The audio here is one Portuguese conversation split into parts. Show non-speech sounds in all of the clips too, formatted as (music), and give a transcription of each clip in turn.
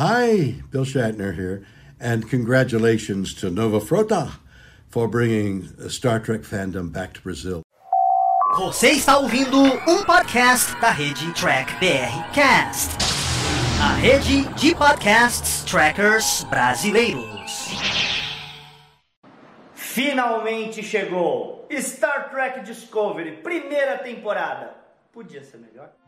Hi, Bill Shatner here, and congratulations to Nova Frota for bringing Star Trek fandom back to Brazil. Você está ouvindo um podcast da rede Track BR Cast, a rede de podcasts trackers brasileiros. Finalmente chegou Star Trek Discovery, primeira temporada. Podia ser melhor.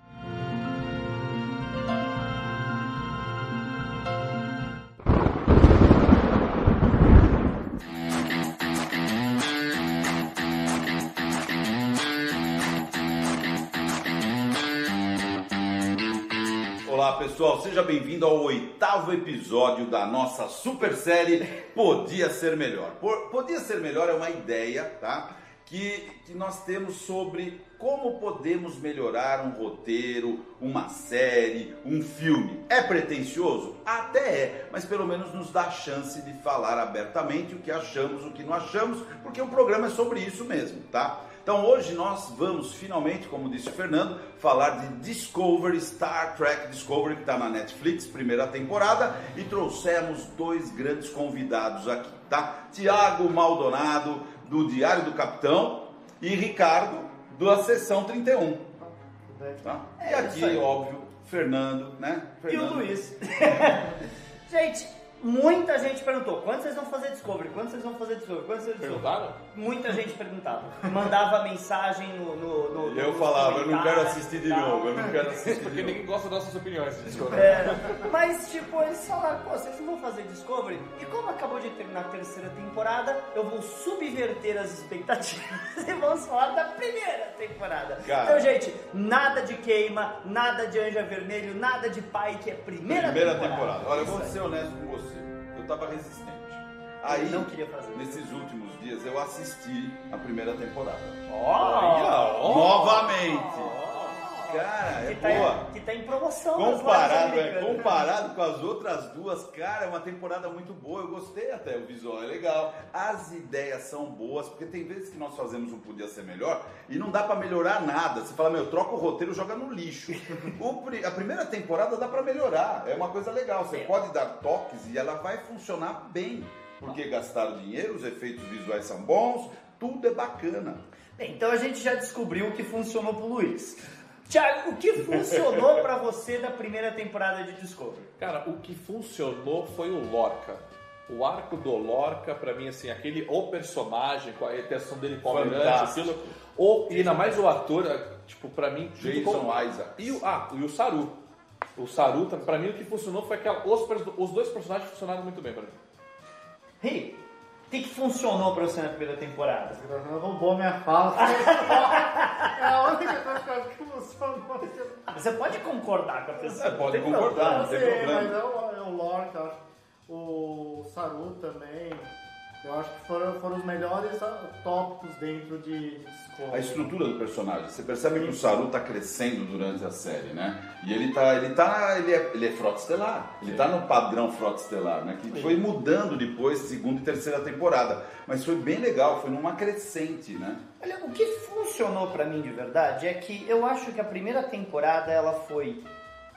Olá pessoal, seja bem-vindo ao oitavo episódio da nossa super série Podia Ser Melhor. Por- Podia Ser Melhor é uma ideia, tá? Que, que nós temos sobre como podemos melhorar um roteiro, uma série, um filme. É pretensioso? Até é, mas pelo menos nos dá chance de falar abertamente o que achamos, o que não achamos, porque o programa é sobre isso mesmo, tá? Então hoje nós vamos finalmente, como disse o Fernando, falar de Discovery, Star Trek Discovery, que está na Netflix, primeira temporada, e trouxemos dois grandes convidados aqui, tá? Tiago Maldonado, do Diário do Capitão, e Ricardo, da Sessão 31. Tá? E É, aqui, isso aí. óbvio, Fernando, né? E o Fernando. Luiz. (laughs) gente, muita gente perguntou: quando vocês vão fazer Discovery? Quando vocês vão fazer Discovery? Quando vocês vão Perguntaram? Muita gente perguntava. Mandava mensagem no. no, no Eu falava, eu não quero assistir de novo, eu não quero assistir de Porque ninguém gosta das nossas opiniões. Desculpa. É, mas, tipo, eles falaram, pô, vocês não vão fazer Discovery? E como acabou de terminar a terceira temporada, eu vou subverter as expectativas (laughs) e vamos falar da primeira temporada. Cara. Então, gente, nada de queima, nada de anja vermelho, nada de pai, que é primeira, Primeira temporada. temporada. Olha, eu vou ser honesto com você. Eu tava resistente. Aí, não queria fazer. nesses últimos dias, eu assisti a primeira temporada. Ó, Novamente. Cara, é que, tá, boa. que tá em promoção Comparado, é, comparado com as outras duas, cara, é uma temporada muito boa. Eu gostei até, o visual é legal. As ideias são boas, porque tem vezes que nós fazemos um Podia Ser Melhor e não dá pra melhorar nada. Você fala, meu, troca o roteiro, joga no lixo. (laughs) O a primeira temporada dá pra melhorar, é uma coisa legal. Você É. pode dar toques e ela vai funcionar bem. Porque gastaram dinheiro, os efeitos visuais são bons, tudo é bacana. Bem, então a gente já descobriu o que funcionou pro Luiz. Tiago, o que funcionou pra você da primeira temporada de Discovery? Cara, o que funcionou foi o Lorca. O arco do Lorca, pra mim, assim, aquele o personagem, com a intenção dele Fantástico. aquilo. O, e ainda mais o ator, tipo, pra mim, Jason com- Isaac. E o, ah, e o Saru. O Saru, pra mim, o que funcionou foi aquela. Os, os dois personagens funcionaram muito bem pra mim. Ri, o que, que funcionou pra você na primeira temporada? roubou minha fala. (laughs) é a única coisa que eu acho que funcionou. Você pode concordar com a pessoa. É, pode concordar, não tem problema. mas é o, é o Lorca, eu acho. o Saru também. Eu acho que foram, foram os melhores tópicos dentro de, de Discovery. A estrutura do personagem. Você percebe que o Saru tá crescendo durante a série, né? E ele tá, ele tá, ele é, ele é frota estelar. Ele tá no padrão frota estelar, né? Que foi mudando depois, segunda e terceira temporada. Mas foi bem legal, foi numa crescente, né? Olha, o que funcionou pra mim de verdade é que eu acho que a primeira temporada ela foi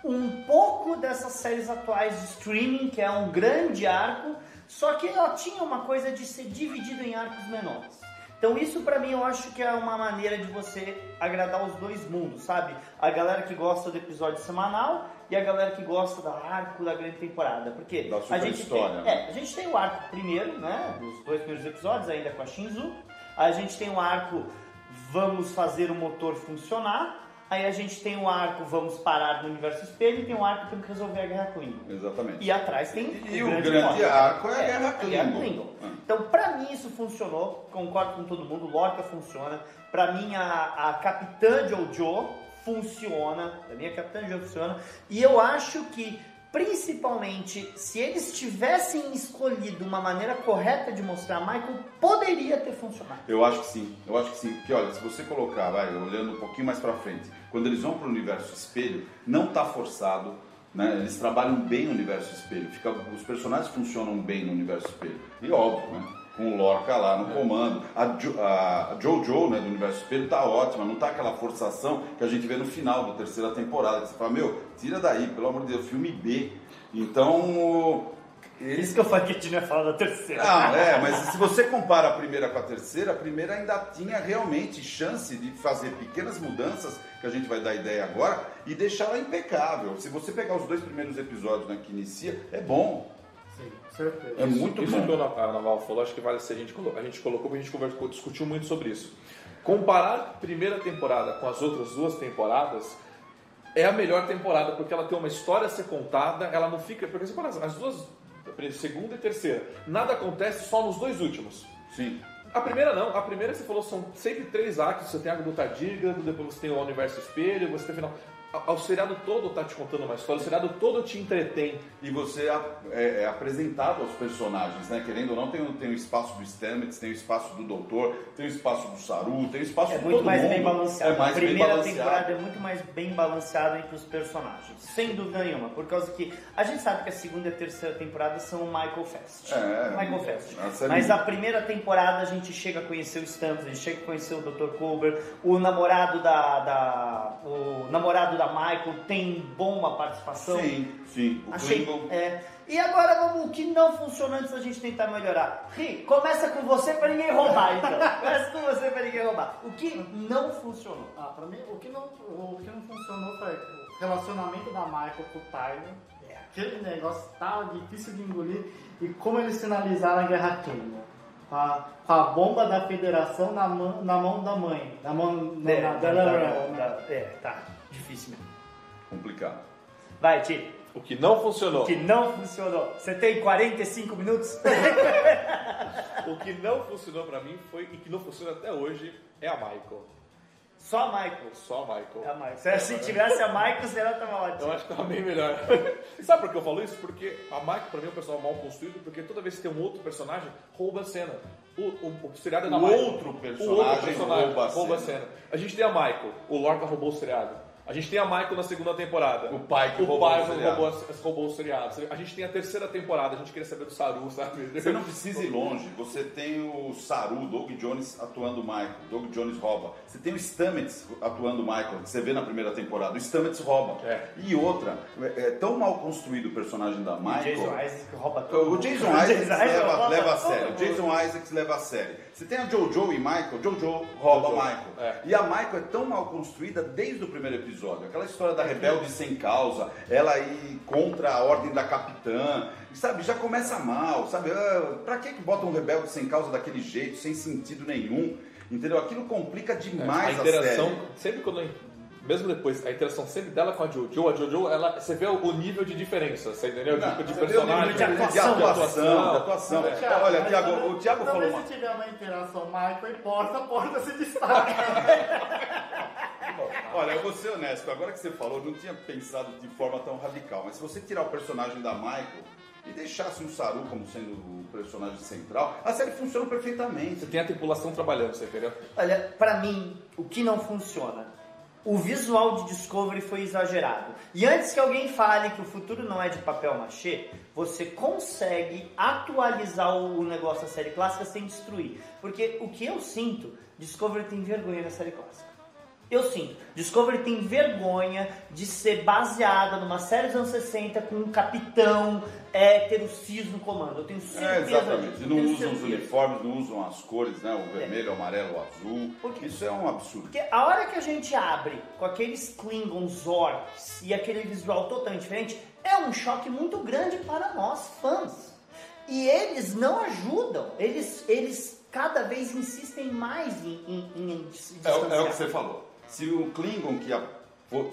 um pouco dessas séries atuais de streaming, que é um grande arco, só que ela tinha uma coisa de ser dividido em arcos menores. Então isso pra mim eu acho que é uma maneira de você agradar os dois mundos, sabe? A galera que gosta do episódio semanal e a galera que gosta do arco da grande temporada. Porque Da a gente história, tem, né? é, a gente tem o arco primeiro, né? Dos dois primeiros episódios, ainda com a Shinzu. A gente tem o arco Vamos fazer o motor funcionar. Aí a gente tem o arco Vamos parar no universo espelho e tem o arco Temos que resolver a guerra Klingon. Exatamente. E atrás tem E o grande plot. arco é a Guerra Klingon. Klingon. Ah. Então, pra mim, isso funcionou. Concordo com todo mundo. Lorca funciona. Pra mim, a, a Capitã Jojo funciona. Pra mim, a Capitã Jojo funciona. E eu acho que, principalmente, se eles tivessem escolhido uma maneira correta de mostrar Michael, poderia ter funcionado. Eu acho que sim, eu acho que sim. Porque olha, se você colocar, vai, olhando um pouquinho mais pra frente, quando eles vão pro universo espelho, não tá forçado, né? Eles trabalham bem no universo espelho, fica, os personagens funcionam bem no universo espelho. E óbvio, né? Com o Lorca lá no comando. A, jo, a, Jojo, né, do universo espelho, tá ótima, não tá aquela forçação que a gente vê no final da terceira temporada. Que você fala, meu, tira daí, pelo amor de Deus, filme B. Então, Por isso que eu falei que a gente não ia falar da terceira. Ah, é, mas se você compara a primeira com a terceira, a primeira ainda tinha realmente chance de fazer pequenas mudanças, que a gente vai dar ideia agora, e deixar ela impecável. Se você pegar os dois primeiros episódios né, que inicia, é bom. Certeza. É muito isso bom. que a Naval falou, acho que vale ser a gente colocou, a gente colocou, porque a gente conversou, discutiu muito sobre isso. Comparar a primeira temporada com as outras duas temporadas é a melhor temporada, porque ela tem uma história a ser contada, ela não fica. Porque as duas, a segunda e terceira, nada acontece só nos dois últimos. Sim. A primeira não, a primeira você falou são sempre três actos, você tem a do Tardígrado, depois você tem o Universo Espelho, você tem o final. A- O seriado todo tá te contando uma história, o seriado todo te entretém. E você é, é apresentado aos personagens, né? Querendo ou não, tem, o- tem o espaço do Stamets, tem o espaço do Doutor, tem o espaço do Saru, tem o espaço É de muito todo mais mundo. bem balanceado. É mais a bem primeira balanceado. temporada é muito mais bem balanceada entre os personagens. Sem dúvida nenhuma. Por causa que a gente sabe que a segunda e a terceira temporada são o Michael Fest. É, Michael Fest. a série- Mas a primeira temporada a gente chega a conhecer o Stamps, a gente chega a conhecer o Dr. Colbert, o namorado da, da- o namorado da Michael tem boa participação. Sim, sim. O Achei. Klingon. É. E agora vamos o que não funciona antes da gente tentar melhorar. Ri, começa com você pra ninguém roubar, então. (laughs) começa com você pra ninguém roubar. O que não funcionou? Ah, pra mim, o que não, o que não funcionou foi o relacionamento da Michael com o Tyler. Aquele negócio tava difícil de engolir. E como eles finalizaram a Guerra Química. A, a bomba da federação na mão, na mão da mãe. Na mão É, na, tá, dela. tá, é, tá. Difícil mesmo. Complicado. Vai, Ti. O que não funcionou. O que não funcionou. Você tem 45 minutos? (laughs) O que não funcionou pra mim foi, e que não funciona até hoje, é a Michael. Só a Michael. Só a Michael. É a Michael. Se tivesse a Michael, será que tava Eu ótimo. acho que tava bem melhor. (laughs) sabe por que eu falo isso? Porque a Michael, pra mim, é um personagem mal construído, porque toda vez que tem um outro personagem, rouba a cena. O, o, o seriado é da O Michael. outro o personagem outro personagem rouba a rouba a cena. cena. A gente tem a Michael, o Lorca roubou o seriado. A gente tem a Michael na segunda temporada. O pai que o roubou pai o seriado. roubou, roubou o seriado. A gente tem a terceira temporada, a gente queria saber do Saru, (laughs) sabe? Você não precisa ir longe. Você tem o Saru, Doug Jones atuando o Michael. Doug Jones rouba. Você tem o Stamets atuando o Michael, que você vê na primeira temporada. O Stamets rouba. É. E outra, é, é tão mal construído o personagem da O Michael. Jason Isaac rouba tudo. O Jason (laughs) Isaacs leva, leva a sério. O. Jason Isaacs leva a sério. Você tem a Jojo e Michael. Jojo rouba Jojo, Michael. é. E a Michael é tão mal construída desde o primeiro episódio. Aquela história da rebelde sem causa, ela ir contra a ordem da capitã. Sabe, já começa mal, sabe? Ah, pra que que bota um rebelde sem causa daquele jeito, sem sentido nenhum? Entendeu? Aquilo complica a demais a, interação, série. sempre quando. Mesmo depois, a interação sempre dela com a Jojo, a Jojo, ela, você vê o nível de diferença, você entendeu? Não, tipo de personagem. nível de atuação, atuação, de atuação. É. Olha, mas Thiago, também- o Thiago falou uma... se tiver uma interação Michael e porta, a porta se destaca. Olha, eu vou ser honesto, agora que você falou, eu não tinha pensado de forma tão radical, mas se você tirar o personagem da Michael e deixasse o Saru como sendo o personagem central, a série funciona perfeitamente. Você tem a tripulação trabalhando, você entendeu? Olha, pra mim, o que não funciona? O visual de Discovery foi exagerado. E antes que alguém fale que o futuro não é de papel machê, você consegue atualizar o negócio da série clássica sem destruir. Porque o que eu sinto, Discovery tem vergonha na série clássica. Eu sinto. Discovery tem vergonha de ser baseada numa série dos anos 60 com um capitão hétero cis no comando. Eu tenho É, certeza exatamente. disso. E não usam os uniformes, não usam as cores, né? O vermelho, o amarelo, o azul. Por quê? Isso é um absurdo. Porque a hora que a gente abre com aqueles Klingons orcs e aquele visual totalmente diferente, é um choque muito grande para nós, fãs. E eles não ajudam. Eles, eles cada vez insistem mais em, em, em É, o- é o que você falou. Se o Klingon que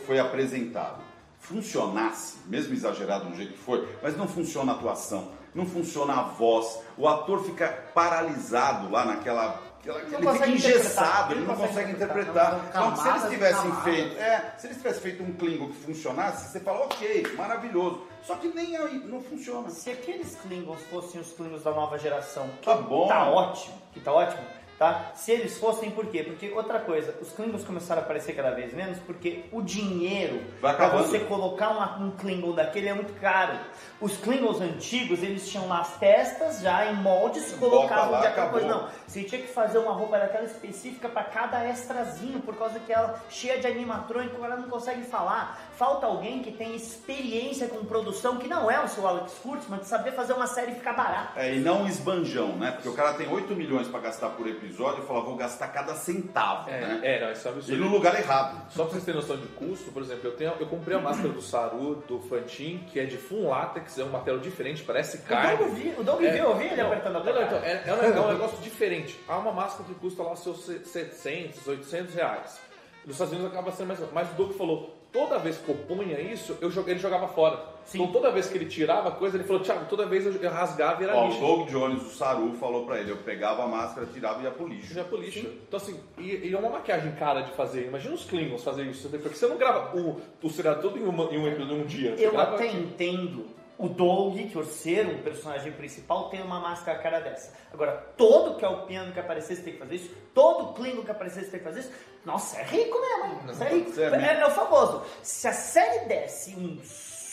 foi apresentado funcionasse, mesmo exagerado do jeito que foi, mas não funciona a atuação, não funciona a voz, o ator fica paralisado lá naquela. ele fica engessado, ele não consegue interpretar. interpretar. Então, se eles tivessem feito. É, se eles tivessem feito um Klingon que funcionasse, você fala, ok, maravilhoso. Só que nem aí não funciona. Se aqueles Klingons fossem os Klingons da nova geração, que Tá bom. tá ótimo, que tá ótimo, tá? Se eles fossem, por quê? Porque outra coisa, os Klingons começaram a aparecer cada vez menos porque o dinheiro para você colocar uma- um Klingon daquele é muito caro. Os Klingons antigos, eles tinham lá as testas já em moldes, Bota colocavam lá, de aquela coisa. Não, você tinha que fazer uma roupa daquela específica para cada extrazinho, por causa que ela cheia de animatrônico, ela não consegue falar. Falta alguém que tem experiência com produção, que não é o seu Alex Kurtzman, de saber fazer uma série ficar barata. É, e não um esbanjão, né? Porque o cara tem 8 milhões pra gastar por episódio e fala, vou gastar cada centavo, né? É, é, não, isso é um E absurdo. no lugar errado. Só pra vocês terem noção de custo, por exemplo, eu, tenho, eu comprei a máscara do Saru, do Fantin, que é de full látex, é um material diferente, parece O carne. Doug viu, o Doug É, viu, eu vi ele não, apertando a não, então, é, é um, é um negócio diferente. Há uma máscara que custa lá seus 700, 800 reais. Nos Estados Unidos acaba sendo mais. Mas o Doug falou: toda vez que eu punha isso, eu joguei, ele jogava fora. Então toda vez que ele tirava a coisa, ele falou: Thiago, toda vez eu rasgava e era Ó, o lixo. Doug Jones, o Saru, falou pra ele, eu pegava a máscara, tirava e ia pro lixo. Já pro lixo. Então, assim, e, e é uma maquiagem cara de fazer. Imagina os Klingons fazer isso. Porque você não grava o, o seriado todo em, uma, em um, em um dia. Você Eu até aqui. entendo o Doug, por ser um personagem principal, ter uma máscara cara dessa. Agora, todo que é o piano que aparecesse tem que fazer isso, todo Klingon que aparecesse tem que fazer isso. Nossa, é rico mesmo, hein? É rico. Você é É, o famoso. Se a série desse um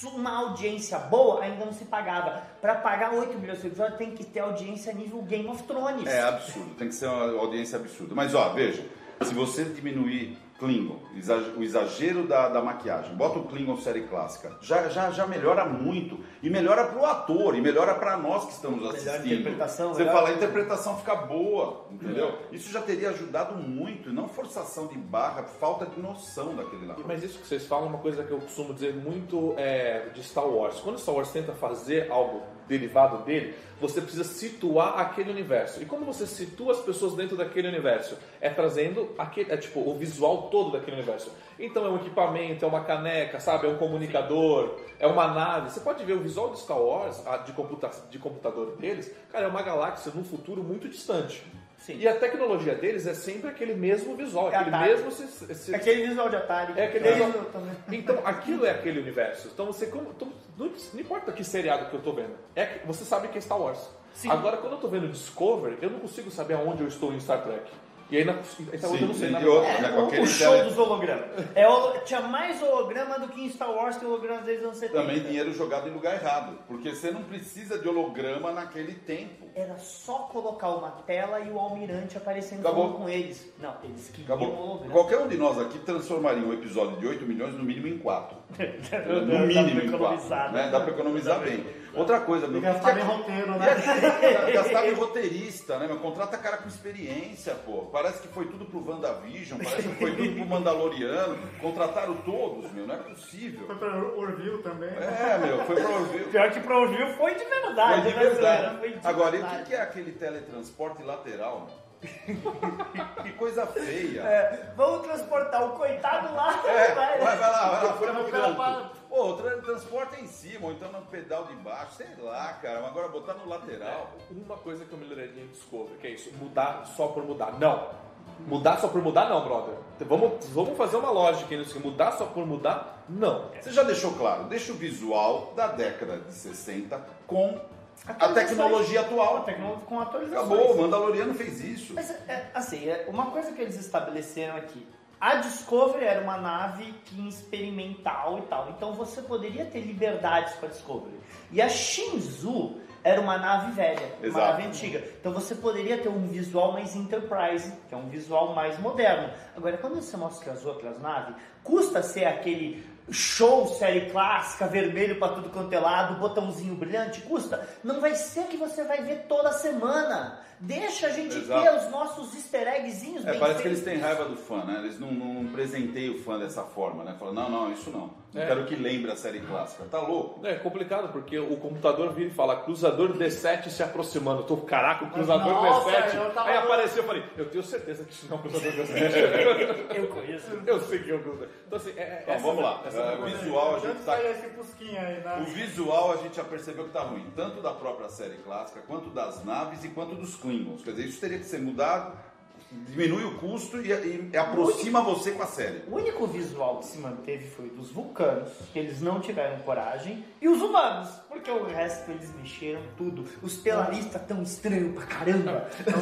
uma audiência boa, ainda não se pagava. Pra pagar 8 milhões de episódios, tem que ter audiência nível Game of Thrones. É absurdo, tem que ser uma audiência absurda. Mas ó, veja, se você diminuir Klingon, o exagero da, da maquiagem, bota o Klingon série clássica, já, já, já melhora muito. E melhora pro ator, e melhora pra nós que estamos assistindo. interpretação, Você melhor- fala, a interpretação fica boa, entendeu? Isso já teria ajudado muito, e não forçação de barra, falta de noção daquele lá. Mas isso que vocês falam é uma coisa que eu costumo dizer muito é, de Star Wars. Quando Star Wars tenta fazer algo derivado dele, você precisa situar aquele universo. E como você situa as pessoas dentro daquele universo? É trazendo aquele, é, tipo, o visual todo daquele universo. Então é um equipamento, é uma caneca, sabe? É um comunicador, é uma nave. Você pode ver o visual de Star Wars, de, computa de computador deles, cara, é uma galáxia num futuro muito distante. Sim. E a tecnologia deles é sempre aquele mesmo visual, É aquele Atari. mesmo... se- se- Aquele visual de Atari. é aquele visual. também. Então, aquilo é aquele universo. Então, você como, então, não, importa que seriado que eu tô vendo, é que você sabe que é Star Wars. Sim. Agora, quando eu tô vendo Discovery, eu não consigo saber aonde eu estou em Star Trek. E aí, na, então eu não sei Sim, e outra, É, né, com o, aquele o show tele- dos hologramas. É, holo- tinha mais holograma do que em Star Wars, que hologramas desde os anos 70. Também dinheiro jogado em lugar errado, porque você não precisa de holograma naquele tempo. Era só colocar uma tela e o almirante aparecendo Acabou. com eles. Não, eles queriam Acabou. holograma. Qualquer um de nós aqui transformaria um episódio de 8 milhões no mínimo em 4. No Dá mínimo pra em 4. economizar, Né? né? Dá pra economizar bem. Outra coisa, meu. E gastar que- em roteiro, né? (laughs) Gastar em roteirista, né? Meu? Contrata cara com experiência, pô. Parece que foi tudo pro WandaVision, parece que foi tudo pro Mandaloriano. Contrataram todos, meu. Não é possível. Foi pra Orville também. É, meu. Foi pra ouvir. (laughs) Pior que pra ouvir foi de verdade. Foi de né, verdade. Foi de Agora, e o que é aquele teletransporte lateral? meu? (laughs) que coisa feia. É, vamos transportar o coitado lá. É, vai, vai, vai lá, vai lá, foi no Pô, o tra- transporte é em cima, ou então no pedal de baixo, sei lá, cara. Mas agora botar no lateral. Uma coisa que eu melhoraria em Discovery, que é isso, mudar só por mudar. Não. Mudar só por mudar, não, brother. Vamos, vamos fazer uma lógica nisso. Mudar só por mudar, não. Você já deixou claro, deixa o visual da década de 60 com a tecnologia atual. tecnologia- Com atualizações. Acabou, o Mandaloriano fez isso. Mas, é, assim, é, uma coisa que eles estabeleceram aqui. A Discovery era uma nave que experimental e tal. Então você poderia ter liberdades para Discovery. E a Shinzu era uma nave velha, uma Exato. nave antiga. Então você poderia ter um visual mais Enterprise, que é um visual mais moderno. Agora, quando você mostra as outras naves, custa ser aquele show série clássica, vermelho para tudo quanto é lado, botãozinho brilhante, custa. Não vai ser que você vai ver toda semana. Deixa a gente Exato. ter os nossos easter eggzinhos É, parece que feitos. eles têm raiva do fã, né? Eles não, não presenteiam o fã dessa forma, né? Falam, não, não, isso não. É. quero que lembre a série clássica. Tá louco? É complicado, porque o computador vira e fala cruzador D7 se aproximando. Eu tô, caraca, o cruzador Nossa, D7. eu tava Aí apareceu, eu falei, eu tenho certeza que isso não é um cruzador D7. (laughs) Eu conheço. eu sei que é um cruzador. Então assim, é, é, Então, essa- vamos lá. essa- É, visual, a gente tá... saiu esse pusquinho aí, né? O visual a gente já percebeu que tá ruim, tanto da própria série clássica, quanto das naves e quanto dos Klingons. Quer dizer, isso teria que ser mudado diminui o custo e, e- e aproxima você com a série. O único visual que se manteve foi dos vulcanos, que eles não tiveram coragem, e os humanos, porque o resto eles mexeram tudo. Os pelaristas tão estranhos pra caramba. (laughs) Então,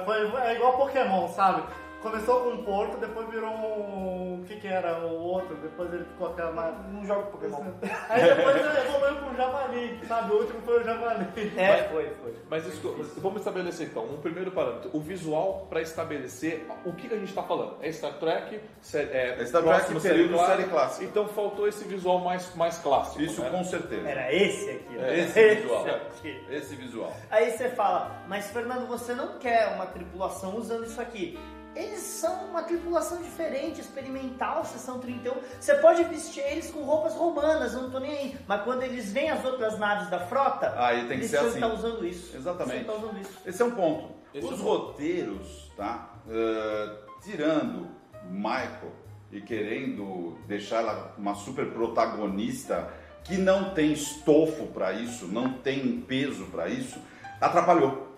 é, foi, é igual Pokémon, sabe? Começou com um porco, depois virou um. O que que era? O outro, depois ele ficou aquela. mais- Não jogo Pokémon. Aí depois ele evoluiu com um javali, sabe? O último foi o javali. É, foi, foi. Mas isso, vamos estabelecer então um primeiro parâmetro. O visual para estabelecer o que, que a gente está falando. É Star Trek, sé- é, É Star Trek, período clássica. série clássica. Então faltou esse visual mais, mais clássico. Isso né? com certeza. Era esse aqui. ó. É esse visual. aqui. Esse visual. Aí você fala, mas Fernando, você não quer uma tripulação usando isso aqui. Eles são uma tripulação diferente, experimental, sessão 31. Você pode vestir eles com roupas romanas, eu não tô nem aí. Mas quando eles veem as outras naves da frota, Aí tem que eles ser assim. estar usando isso. Exatamente. Estar usando isso. Esse é um ponto. Esse Os é um roteiros, tá? eh, tirando Michael e querendo deixar ela uma super protagonista que não tem estofo para isso, não tem peso para isso, atrapalhou.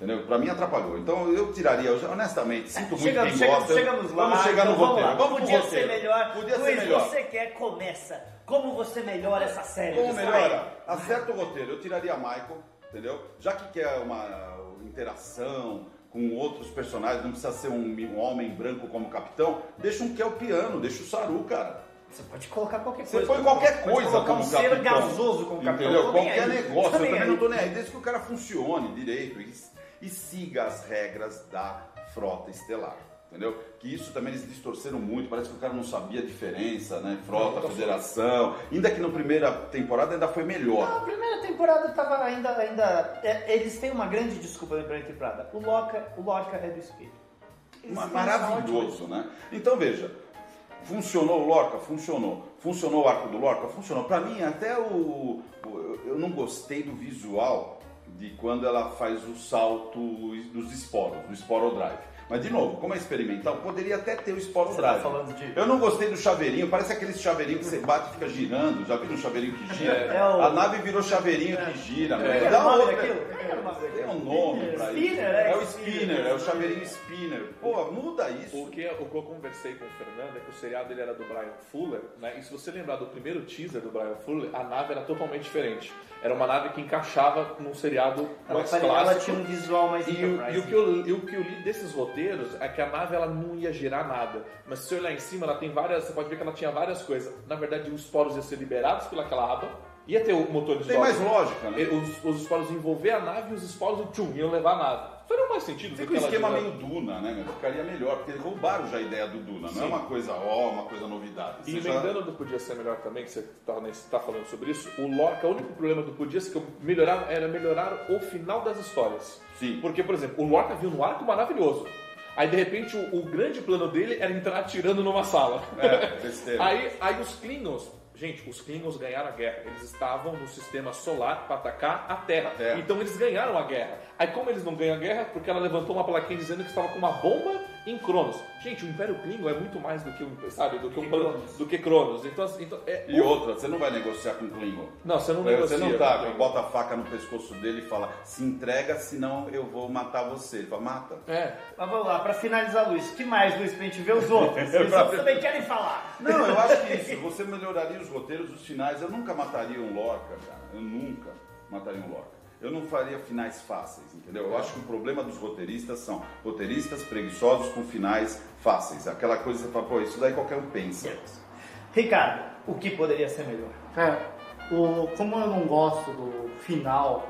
Entendeu? Pra mim atrapalhou. Então eu tiraria, eu, honestamente, sinto muito Chegamos, quem gosta. chegamos lá. vamos chegar no então roteiro. lá. Vamos pro Podia roteiro. ser melhor. Podia ser Luiz, melhor. você quer, começa. Como você melhora essa série? Como melhora? Acerta o roteiro. Eu tiraria Michael, entendeu? Já que quer uma interação com outros personagens, não precisa ser um, um homem branco como capitão, deixa um Kel Piano, deixa o Saru, cara. Você pode colocar qualquer Você coisa. põe qualquer Pode coisa colocar como um ser capitão. gasoso como capitão. Entendeu? Qualquer negócio. Eu também não tô nem aí. Desde que o cara funcione direito e, e siga as regras da frota estelar. Entendeu? Que isso também eles distorceram muito, parece que o cara não sabia a diferença, né? Frota, federação. Ainda que na primeira temporada ainda foi melhor. Não, a primeira temporada tava ainda. ainda é, eles têm uma grande desculpa na primeira temporada. O Lorca, o Lorca é do espelho. Eles têm maravilhoso, né? Então veja, funcionou o Lorca? Funcionou. Funcionou o arco do Lorca? Funcionou. Pra mim, até o- Eu não gostei do visual de quando ela faz o salto dos esporos, do Sporo Drive. Mas, de novo, como é experimental, poderia até ter o Sporo Você tá de- Eu não gostei do chaveirinho, parece aquele chaveirinho que você bate e fica girando. Já viram um chaveirinho que gira? É o- A nave virou chaveirinho que gira. É que era Dá outra-? Como é Tem um nome pra isso. Spinner, é? É o spinner, é o chaveirinho spinner. Pô, muda isso. O que, o que eu conversei com o Fernando é que o seriado ele era do Brian Fuller, né? E se você lembrar do primeiro teaser do Brian Fuller, a nave era totalmente diferente. Era uma nave que encaixava num seriado Ela, mais pare- ela clássico. tinha um visual mais E, o, e, o que eu, e o que eu li desses roteiros é que a nave ela não ia girar nada. Mas se você olhar em cima, ela tem várias. Você pode ver que ela tinha várias coisas. Na verdade, os poros iam ser liberados pelaquela aba. Ia ter o motor de Tem mais lógica, né? Os, os esporos envolver a nave e os esporos tchum, iam levar a nave. Faria mais sentido do um esquema meio Duna, né? meu? Ficaria melhor, porque eles roubaram já a ideia do Duna. Não é Sim. uma coisa ó, uma coisa novidade. E Você já- emendando do Podia Ser Melhor também, que você está falando sobre isso, o Lorca, o único problema do Podia Ser que eu melhorar era melhorar o final das histórias. Sim. Porque, por exemplo, o Lorca viu um arco maravilhoso. Aí, de repente, o, o grande plano dele era entrar atirando numa sala. É, (laughs) aí, aí os Klingons... Gente, os Klingons ganharam a guerra. Eles estavam no sistema solar para atacar a Terra. A Terra. Então eles ganharam a guerra. Aí como eles não ganham a guerra? Porque ela levantou uma plaquinha dizendo que estava com uma bomba em Cronos. Gente, o Império Klingon é muito mais do que um, sabe, do que um Cronos. do que Cronos. Então, assim, então é E outra, você não vai negociar com o Klingon. Não, você não Você negocia. não com tá, Klingon. bota a faca no pescoço dele e fala, se entrega, senão eu vou matar você. Ele fala, mata. É. Mas vamos lá, pra finalizar, Luiz. O que mais, Luiz, pra gente ver os (laughs) outros? Os outros também querem falar. Não, eu acho que (laughs) isso, você melhoraria os roteiros, os finais. Eu nunca mataria um Lorca, cara. Eu nunca mataria um Lorca. Eu não faria finais fáceis, entendeu? Eu acho que o problema dos roteiristas são roteiristas preguiçosos com finais fáceis. Aquela coisa que você fala, pô, isso daí qualquer um pensa. Ricardo, o que poderia ser melhor? É, o, como eu não gosto do final,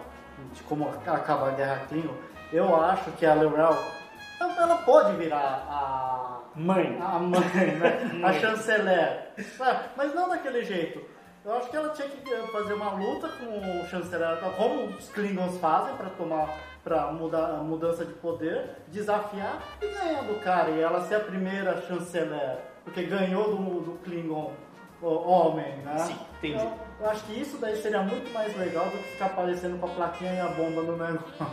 de como acaba a Guerra Klingon, eu acho que a ela ela pode virar a Mãe. a mãe, né? (laughs) a chanceler. É, Mas não daquele jeito. Eu acho que ela tinha que fazer uma luta com o chanceler, como os Klingons fazem para tomar para mudar a mudança de poder, desafiar e ganhar do cara e ela ser a primeira chanceler, porque ganhou do, do Klingon o homem, né? Sim, entendi. Eu, eu acho que isso daí seria muito mais legal do que ficar aparecendo com a plaquinha e a bomba no negócio.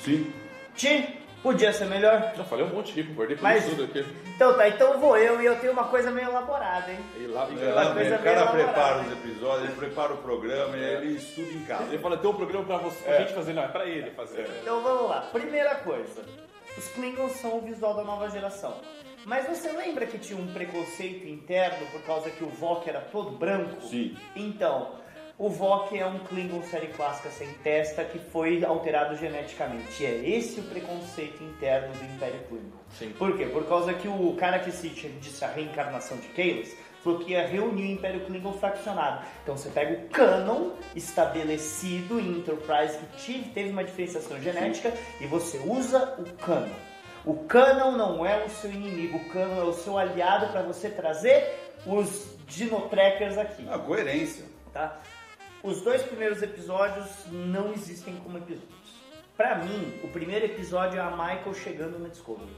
Sim. Tim, podia ser melhor? Já falei um monte de rico, guardei por Mas- tudo aqui. Então tá, então vou eu e eu tenho uma coisa meio elaborada, hein? E lá, e É, lá- coisa o cara bem prepara elaborada. os episódios, ele prepara o programa e ele estuda em casa. ele fala, tem um programa pra você, pra É. gente fazer. Não, é pra ele fazer. Então vamos lá. Primeira coisa. os Klingons são o visual da nova geração. Mas você lembra que tinha um preconceito interno por causa que o Vok era todo branco? Sim. Então, o Vok é um Klingon série clássica sem testa que foi alterado geneticamente. E é esse o preconceito interno do Império Klingon. Sim. Por quê? Por causa que o cara que se disse a reencarnação de Kalos falou que ia reunir o Império Klingon fraccionado. Então você pega o canon estabelecido em Enterprise que teve uma diferenciação genética e você usa o canon. O canon não é o seu inimigo, o canon é o seu aliado para você trazer os Dinotrackers aqui A coerência. tá? Os dois primeiros episódios não existem como episódios. Pra mim, o primeiro episódio é a Michael chegando na Discovery.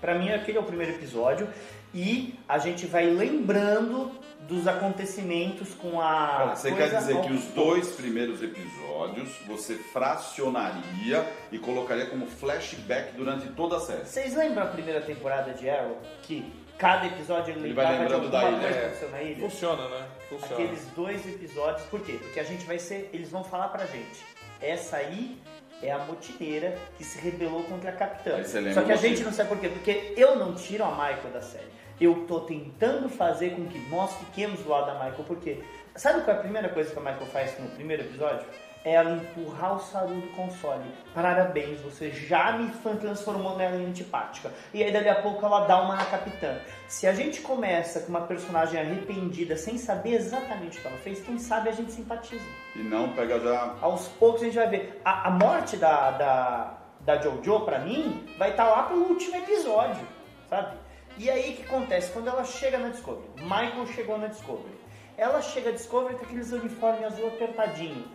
Pra mim, aquele é o primeiro episódio e a gente vai lembrando dos acontecimentos com a. Você coisa quer dizer que os dois primeiros episódios você fracionaria e colocaria como flashback durante toda a série? Vocês lembram a primeira temporada de Arrow? Que cada episódio ele, Ele vai lembrava de lembrando da ilha. É? Funciona, né? Funciona. Aqueles dois episódios, por quê? Porque a gente vai ser, eles vão falar pra gente, essa aí é a motineira que se rebelou contra a capitã. Lembra Só que a gente não sabe por quê, porque eu não tiro a Michael da série. Eu tô tentando fazer com que nós fiquemos do lado da Michael, porque sabe qual é a primeira coisa que a Michael faz no primeiro episódio? É ela empurrar o Saru do console. Parabéns, você já me transformou nela em antipática. E aí dali a pouco ela dá uma na capitã. Se a gente começa com uma personagem arrependida sem saber exatamente o que ela fez, quem sabe a gente simpatiza. E não pega já. Aos poucos a gente vai ver. A, a morte da, da, da Jojo, pra mim, vai estar lá pelo último episódio, sabe? E aí o que acontece? Quando ela chega na Discovery, Michael chegou na Discovery. Ela chega na Discovery com aqueles uniformes azul apertadinho.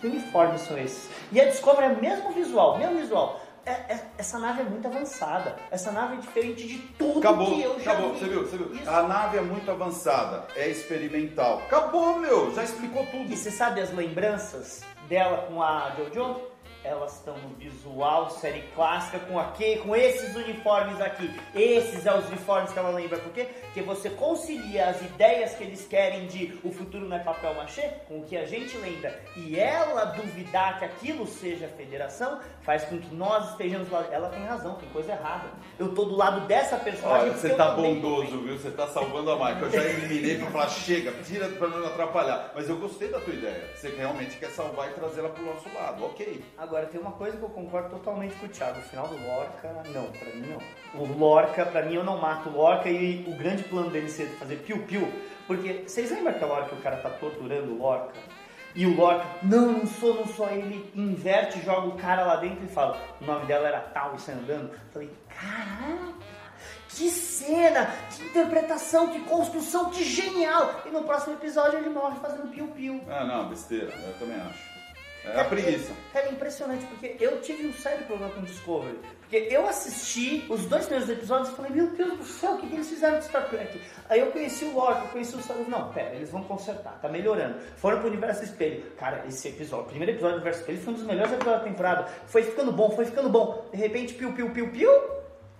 Que uniformes são esses? E a Discovery é o mesmo visual, mesmo visual. É- é- essa nave é muito avançada. Essa nave é diferente de tudo Acabou, que eu já acabou, vi. você viu, você viu? Isso. A nave é muito avançada, é experimental. Acabou, meu, já explicou tudo. E você sabe as lembranças dela com a Jojo? Elas estão no visual, série clássica, com aqui, com esses uniformes aqui. Esses são os uniformes que ela lembra. Por quê? Porque você concilia as ideias que eles querem de o futuro não é papel machê com o que a gente lembra. E ela duvidar que aquilo seja a federação faz com que nós estejamos lá. Ela tem razão, tem coisa errada. Eu tô do lado dessa personagem. Olha, você tá bondoso, viu? Você tá salvando a Michael. Eu já eliminei pra falar, chega, tira pra não atrapalhar. Mas eu gostei da tua ideia. Você realmente quer salvar e trazê-la pro nosso lado, ok. Agora, tem uma coisa que eu concordo totalmente com o Thiago. O final do Lorca, não, pra mim não. O Lorca, pra mim eu não mato o Lorca e o grande plano dele ser fazer piu-piu. Porque vocês lembram aquela hora que o cara tá torturando o Lorca? E o Lorca, não, não sou, não sou. Aí ele inverte, joga o cara lá dentro e fala: o nome dela era tal e sai andando. Eu falei: caraca! Que cena, que interpretação, que construção, que genial! E no próximo episódio ele morre fazendo piu-piu. Ah, não, besteira, eu também acho. É a preguiça. Cara, é impressionante, porque eu tive um sério problema com Discovery. Porque eu assisti os dois primeiros episódios e falei, meu Deus do céu, o que, que eles fizeram com Star Trek? Aí eu conheci o Lorca, eu conheci o Star. Não, pera, eles vão consertar, tá melhorando. Foram pro Universo Espelho. Cara, esse episódio, o primeiro episódio do Universo Espelho foi um dos melhores episódios da temporada. Foi ficando bom, foi ficando bom. De repente, piu, piu, piu, piu.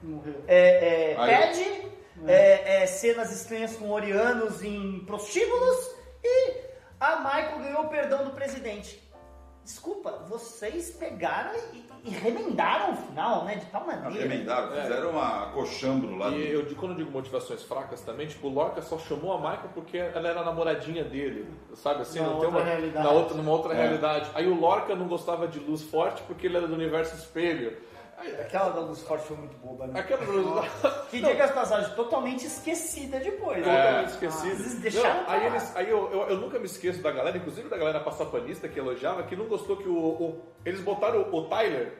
Morreu. É, é, pede, é, é, cenas estranhas com orianos em prostíbulos e a Michael ganhou o perdão do presidente. Desculpa, vocês pegaram e, e remendaram o final, né? De tal Não, maneira. Remendaram, É. fizeram uma coxambro lá. E eu, quando eu digo motivações fracas também, tipo, o Lorca só chamou a Michael porque ela era a namoradinha dele, sabe assim? Na não tem outra uma, realidade. Na outra, numa outra É. realidade. Aí o Lorca não gostava de luz forte porque ele era do universo espelho. Aquela da Luz Forte foi muito boba, né? aquela luz Que diga as passagens, totalmente esquecida depois. né? Totalmente esquecido. Eles deixaram Não, aí eles, aí eu, eu, eu nunca me esqueço da galera, inclusive da galera passapanista que elogiava, que não gostou que o, o- eles botaram o, o Tyler,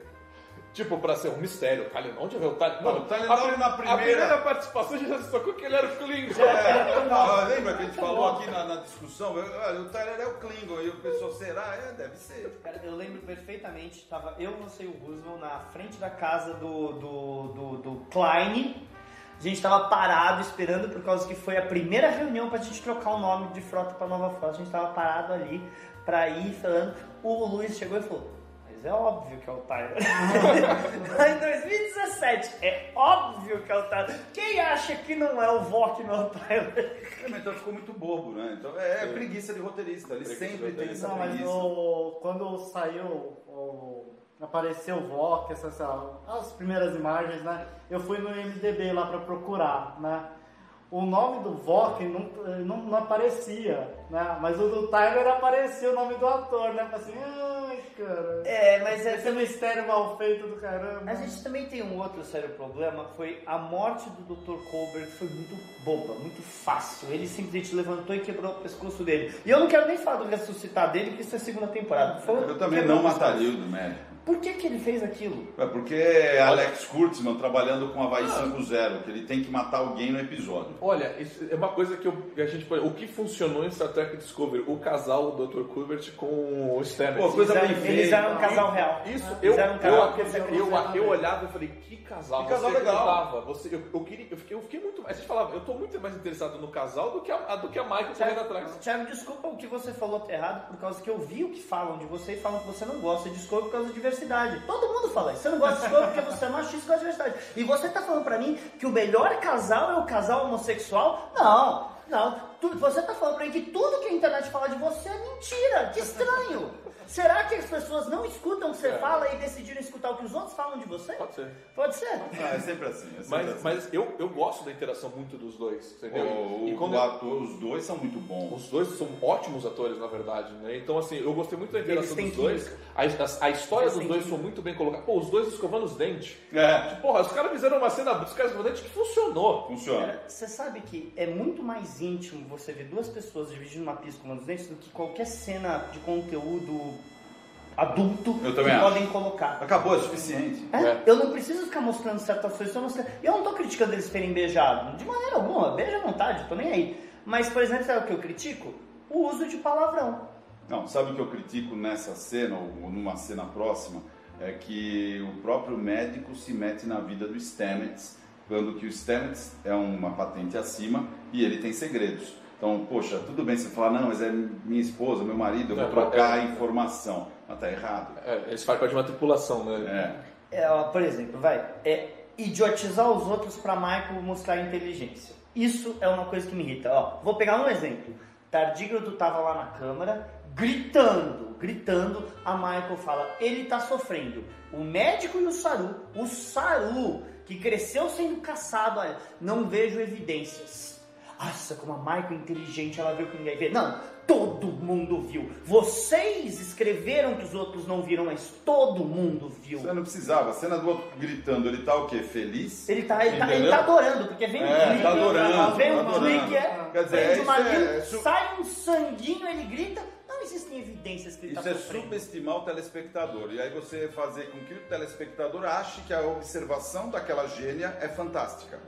tipo, pra ser um mistério. Tyler, onde é o Tyler? Não, o Tyler a, na A primeira- primeira participação a gente já se tocou que ele era o Klingon. É, ah, lembra que a gente falou aqui na, na discussão? Eu- olha, o Tyler é o Klingon e o pessoal será? É, deve ser. Cara, eu lembro perfeitamente, tava eu, você e o Roosevelt na frente da casa do, do, do, do Klein. A gente tava parado esperando por causa que foi a primeira reunião pra gente trocar o nome de frota pra Nova Frota. A gente tava parado ali pra ir falando. O Luiz chegou e falou: Mas é óbvio que é o Tyler. Lá (laughs) em 2017, é óbvio que é o Tyler. Quem acha que não é o Vok, não é o Tyler? É, mas Então ficou muito bobo, né? Então é, preguiça de roteirista. Ele Preguiça sempre tem essa Não, mas preguiça. o, quando saiu o apareceu o VOC, essas, as primeiras imagens, né? Eu fui no MDB lá para procurar, né? O nome do VOC não, não, não, aparecia, né? Mas o do Tyler aparecia o nome do ator, né? Assim, ai, cara. É, mas é Esse mistério mal feito do caramba. A gente também tem um outro sério problema, foi a morte do Dr. Colbert foi muito boba, muito fácil. Ele simplesmente levantou e quebrou o pescoço dele. E eu não quero nem falar do ressuscitar dele, porque isso é segunda temporada. Foi- Eu também quebrou não mataria o do médico. Por que, que ele fez aquilo? É porque é Alex Kurtzman trabalhando com Havaí 5.0, que ele tem que matar alguém no episódio. Olha, isso é uma coisa que, eu, que a gente pode. O que funcionou em Star Trek Discovery? O casal do Dr. Kubert com o Stamets. Pô, coisa Eles bem eram, feita. eles eram um casal real. Isso, Eles eu, um eu, casal eu, eu, eu, olhava e falei, que casal, Que casal você legal. Você, eu, eu, queria, eu, fiquei, eu fiquei muito mais. A gente falava, eu tô muito mais interessado no casal do que a, do que a Michael correndo atrás. Thiago, desculpa o que você falou errado, por causa que eu vi o que falam de você e falam que você não gosta de Discovery por causa da diversidade. Todo mundo fala isso. Você não gosta de Discovery porque você é machista e gosta de diversidade. E você tá falando pra mim que o melhor casal é o casal homossexual? Não, não. Tu- você tá falando pra mim que tudo que a internet fala de você é mentira. Que estranho. Será que as pessoas não escutam o que você É. fala e decidiram escutar o que os outros falam de você? Pode ser. Pode ser. Ah, é sempre assim. É sempre Mas, assim. mas eu, eu gosto da interação muito dos dois, entendeu? O, e o quando ator, os dois são muito bons. Os dois são ótimos atores, na verdade, né? Então, assim, eu gostei muito da interação dos dois. A, a, a história Eles dos dois química. foi muito bem colocada. Pô, os dois escovando os dentes. É, Porra, os caras fizeram uma cena dos caras escovando dentes que funcionou. funciona. Cara, Você sabe que é muito mais íntimo você ver duas pessoas dividindo uma pista com os dentes do que qualquer cena de conteúdo adulto Eu que também acho. podem colocar. Acabou, é suficiente. É, É. Eu não preciso ficar mostrando certas coisas. Eu eu não tô criticando eles terem beijado. De maneira alguma, beija à vontade, tô nem aí. Mas, por exemplo, sabe o que eu critico? O uso de palavrão. Não, sabe o que eu critico nessa cena, ou numa cena próxima? É que o próprio médico se mete na vida do Stamets, quando que o Stamets é uma patente acima e ele tem segredos. Então, poxa, tudo bem você falar, não, mas é minha esposa, meu marido, eu vou É, trocar a informação. Mas tá errado. É, eles fazem parte de uma tripulação, né? É. É, ó, por exemplo, vai, é idiotizar os outros pra Michael mostrar inteligência. Isso é uma coisa que me irrita. Ó, vou pegar um exemplo. Tardígrado tava lá na câmara, gritando, gritando. A Michael fala, ele tá sofrendo. O médico e o Saru, o Saru, que cresceu sendo caçado, olha, não vejo evidências. Nossa, como a Michael é inteligente, ela viu que ninguém vê. Não, todo mundo viu. Vocês escreveram que os outros não viram, mas todo mundo viu. Você não precisava. A cena do outro gritando, ele tá o quê? Feliz? Ele tá, ele, tá, ele tá adorando, porque vem um É, clique, tá adorando, vem tá um clique, é, Quer dizer, uma isso é- isso- sai um sanguinho, ele grita. Não existem evidências que ele Isso tá é subestimar o telespectador. E aí você fazer com que o telespectador ache que a observação daquela gênia é fantástica.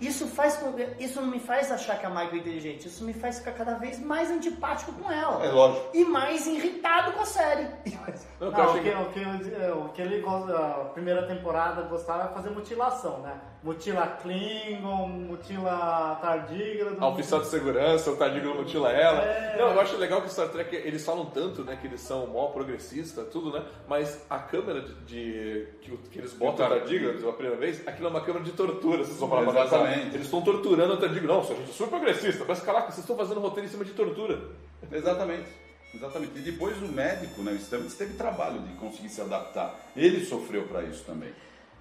Isso, faz, com- isso não me faz achar que a Michael é inteligente, isso me faz ficar cada vez mais antipático com ela. É lógico. E mais irritado com a série. (laughs) Não, Não, o, que, o, que, o que ele gosta, a primeira temporada gostava é fazer mutilação, né? Mutila Klingon, mutila Tardígrado. A oficial de segurança, o Tardígrado mutila ela. É. Não, eu acho legal que Star Trek, eles falam tanto, né, que eles são mó progressista, tudo, né? Mas a câmera de, de- que, o- que eles botam o Tardígrado pela primeira vez, aquilo é uma câmera de tortura, vocês vão falar. Exatamente. Eles estão torturando o Tardígrado. Não, a gente é super progressista. Mas, caraca, vocês estão fazendo roteiro em cima de tortura. Exatamente. Exatamente. E depois o médico, né, o Stamets, teve trabalho de conseguir se adaptar. Ele sofreu para isso também.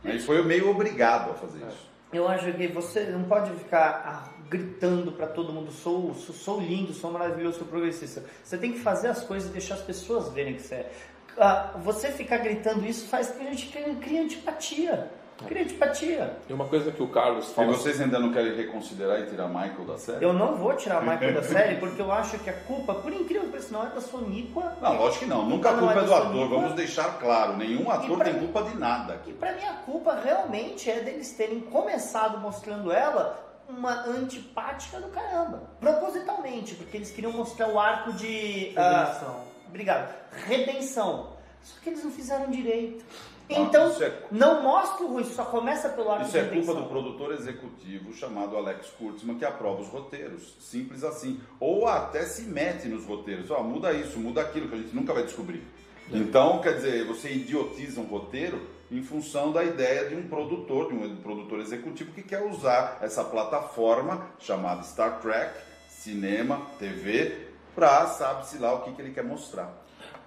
Né, E foi meio obrigado a fazer isso. Eu acho que você não pode ficar ah, gritando pra todo mundo, sou, sou, sou lindo, sou maravilhoso, sou progressista. Você tem que fazer as coisas e deixar as pessoas verem que você é. Ah, você ficar gritando isso faz que a gente cria antipatia. Cria antipatia. E uma coisa que o Carlos E fala... vocês ainda não querem reconsiderar e tirar Michael da série? Eu não vou tirar a Michael da (laughs) série porque eu acho que a culpa, por incrível que pareça, não é da Soníqua. Não, lógico que não. Nunca a culpa é é do ator. Soníqua. Vamos deixar claro. Nenhum ator pra tem culpa de nada. E pra mim a culpa realmente é deles terem começado mostrando ela uma antipática do caramba. Propositalmente, porque eles queriam mostrar o arco de. ah, Redenção. obrigado. Redenção. Só que eles não fizeram direito. Então, isso é- não mostra o ruim, só começa pelo arco Isso é culpa do produtor executivo chamado Alex Kurtzman que aprova os roteiros. Simples assim. Ou até se mete nos roteiros. Ó, muda isso, muda aquilo, que a gente nunca vai descobrir. Então, quer dizer, você idiotiza um roteiro em função da ideia de um produtor, de um produtor executivo que quer usar essa plataforma chamada Star Trek, cinema, TV, para sabe-se lá o que, que ele quer mostrar.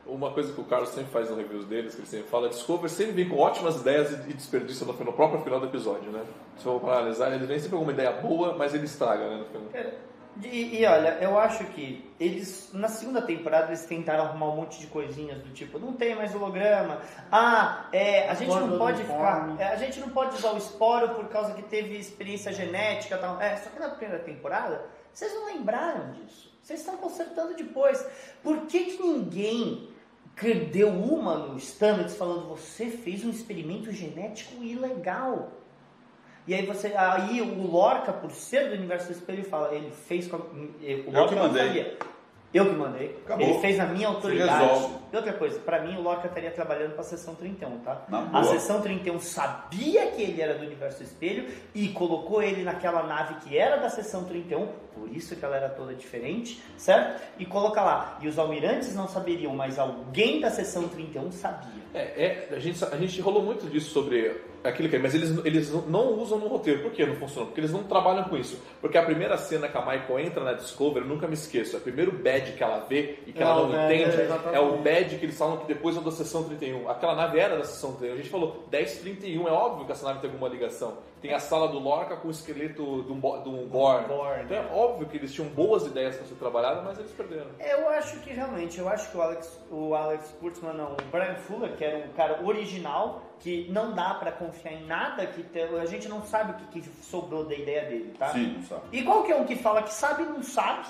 Uma coisa que o Carlos sempre faz nos reviews deles, que ele sempre fala, Discover sempre vem com ótimas ideias e desperdiça no, no próprio final do episódio, né? Se for analisar, ele vem sempre com uma ideia boa, mas ele estraga, né? No final. Cara, E, e olha, eu acho que eles, na segunda temporada, eles tentaram arrumar um monte de coisinhas do tipo, não tem mais holograma, ah, é, a gente não pode ficar, é, a gente não pode usar o esporo por causa que teve experiência genética e tal. É, só que na primeira temporada, vocês não lembraram disso. Vocês estão consertando depois. Por que que ninguém que deu uma no Stamets falando, você fez um experimento genético ilegal? E aí você, aí o Lorca, por ser do universo do espelho, fala, ele fez com a, o Lorca que não mandei. sabia. Eu que mandei. Acabou. Ele fez na minha autoridade. E outra coisa, pra mim o Lorca estaria trabalhando pra sessão 31, tá? Na A sessão 31 sabia que ele era do universo do espelho e colocou ele naquela nave que era da sessão 31, por isso que ela era toda diferente, certo? E coloca lá. E os almirantes não saberiam, mas alguém da sessão 31 sabia. É, é, a, gente, a gente rolou muito disso sobre aquilo que é, mas eles, eles não usam no roteiro. Por que não funciona? Porque eles não trabalham com isso. Porque a primeira cena que a Michael entra na Discovery, eu nunca me esqueço, é o primeiro badge que ela vê e que É ela o não entende, exatamente. é o badge que eles falam que depois é da sessão 31. Aquela nave era da sessão 31. A gente falou 1031, é óbvio que essa nave tem alguma ligação. Tem a sala do Lorca com o esqueleto de um, de um Então é né? Óbvio que eles tinham boas ideias para ser trabalhadas, mas eles perderam. Eu acho que realmente, eu acho que o Alex, o Alex Kurtzman, não, o Brian Fuller, que era o cara original, que não dá pra confiar em nada, que te- a gente não sabe o que, que sobrou da ideia dele, tá? Sim, não sabe. E qualquer um que fala que sabe, não sabe,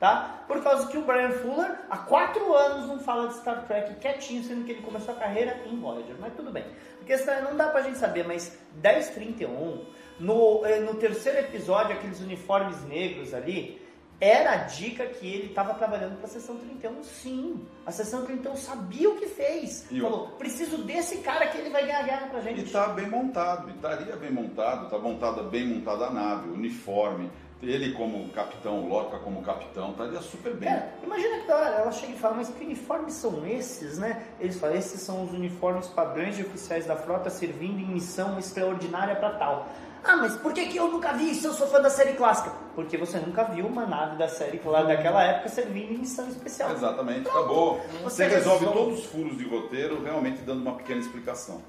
tá? Por causa que o Brian Fuller, há quatro anos, não fala de Star Trek quietinho, sendo que ele começou a carreira em Voyager. Mas tudo bem. A questão é, não dá pra gente saber, mas 1031, no, eh, no terceiro episódio, aqueles uniformes negros ali, era a dica que ele estava trabalhando para a sessão 31, sim. A sessão 31 sabia o que fez. E Falou, preciso desse cara que ele vai ganhar a guerra pra gente. E tá bem montado, e estaria bem montado, tá montada bem montada a nave, o uniforme, ele como capitão, o Lorca como capitão, estaria super bem. Cara, imagina que da hora, ela chega e fala, mas que uniformes são esses, né? Eles falam, esses são os uniformes padrões de oficiais da frota servindo em missão extraordinária para tal. Ah, mas por que, que eu nunca vi isso? Eu sou fã da série clássica. Porque você nunca viu uma nave da série lá daquela época servindo em missão especial. Exatamente, acabou. Você Você resolve resolve. todos os furos de roteiro, realmente dando uma pequena explicação.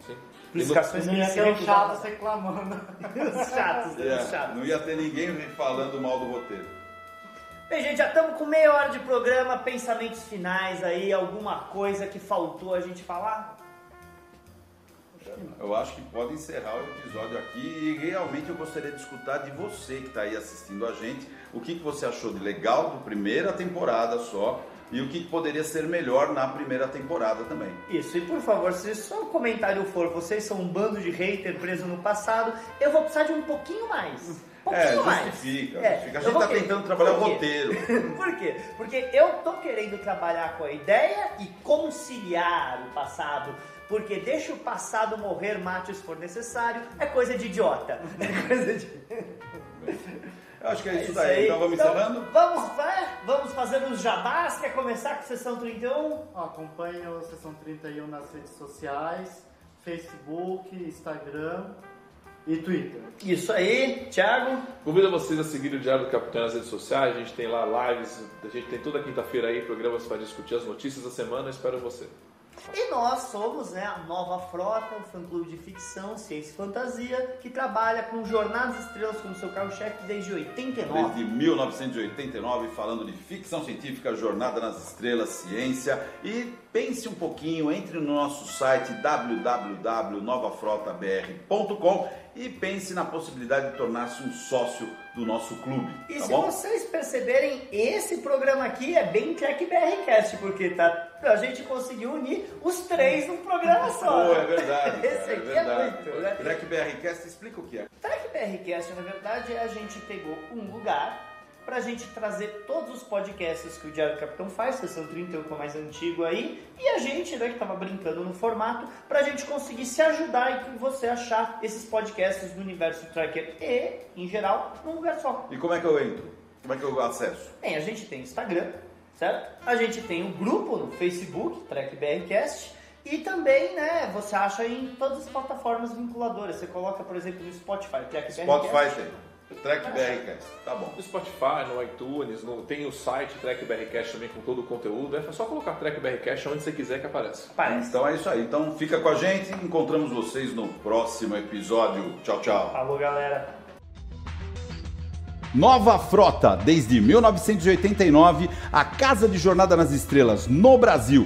Explicações Não ia ter um chato reclamando. (laughs) Os chatos? É, Os chatos. não ia ter ninguém falando mal do roteiro. Bem, gente, já estamos com meia hora de programa, pensamentos finais aí, alguma coisa que faltou a gente falar? Eu acho que pode encerrar o episódio aqui e realmente eu gostaria de escutar de você que está aí assistindo a gente o que, que você achou de legal do primeira temporada só e o que, poderia ser melhor na primeira temporada também. Isso, e por favor, se só o comentário for vocês são um bando de hater preso no passado, eu vou precisar de um pouquinho mais. Um É, pouquinho mais. justifica, É, justifica. A gente está tentando trabalhar o roteiro. (laughs) Por quê? Porque eu tô querendo trabalhar com a ideia e conciliar o passado. Porque deixa o passado morrer, mate se for necessário, é coisa de idiota. (laughs) É coisa de... Eu acho que é isso É daí. aí. Então vamos encerrando? Vamos, vai, vamos fazer os jabás. Quer começar com sessão 31? Ó, Acompanhe o Sessão 31 nas redes sociais, Facebook, Instagram e Twitter. Isso aí, Thiago. Convido vocês a seguir o Diário do Capitão nas redes sociais. A gente tem lá lives, a gente tem toda quinta-feira aí programas para discutir as notícias da semana. Espero você. E nós somos né, a Nova Frota, um fã-clube de ficção, ciência e fantasia, que trabalha com Jornadas Estrelas como seu carro-chefe desde 89. Desde 1989, falando de ficção científica, jornada nas estrelas, ciência. E pense um pouquinho, entre no nosso site www.novafrotabr.com e pense na possibilidade de tornar-se um sócio do nosso clube. E tá se bom? vocês perceberem, esse programa aqui é bem Trek BRCast, porque tá, a gente conseguiu unir os três num programa só. Pô, é verdade. (laughs) cara, Esse é aqui é, muito, né? Trek BRCast, explica o que é. Trek BRCast, na verdade, é a gente pegou um lugar pra gente trazer todos os podcasts que o Diário do Capitão faz, sessão 31 que é o mais antigo aí, e a gente, né, que tava brincando no formato, pra gente conseguir se ajudar e que você achar esses podcasts do universo Tracker e, em geral, num lugar só. E como é que eu entro? Como é que eu acesso? Bem, a gente tem Instagram, certo? A gente tem o grupo no Facebook, Trek BRCast, e também, né, você acha em todas as plataformas vinculadoras. Você coloca, por exemplo, no Spotify, Trek Spotify tem. Track BRCast, tá bom. No Spotify, no iTunes, no- tem o site Track BRCast também com todo o conteúdo. É só colocar Track BRCast onde você quiser que aparece. Parece. Então é isso aí. Então fica com a gente. Encontramos vocês no próximo episódio. Tchau, tchau. Falou, galera. Nova Frota, desde 1989, a casa de jornada nas estrelas no Brasil.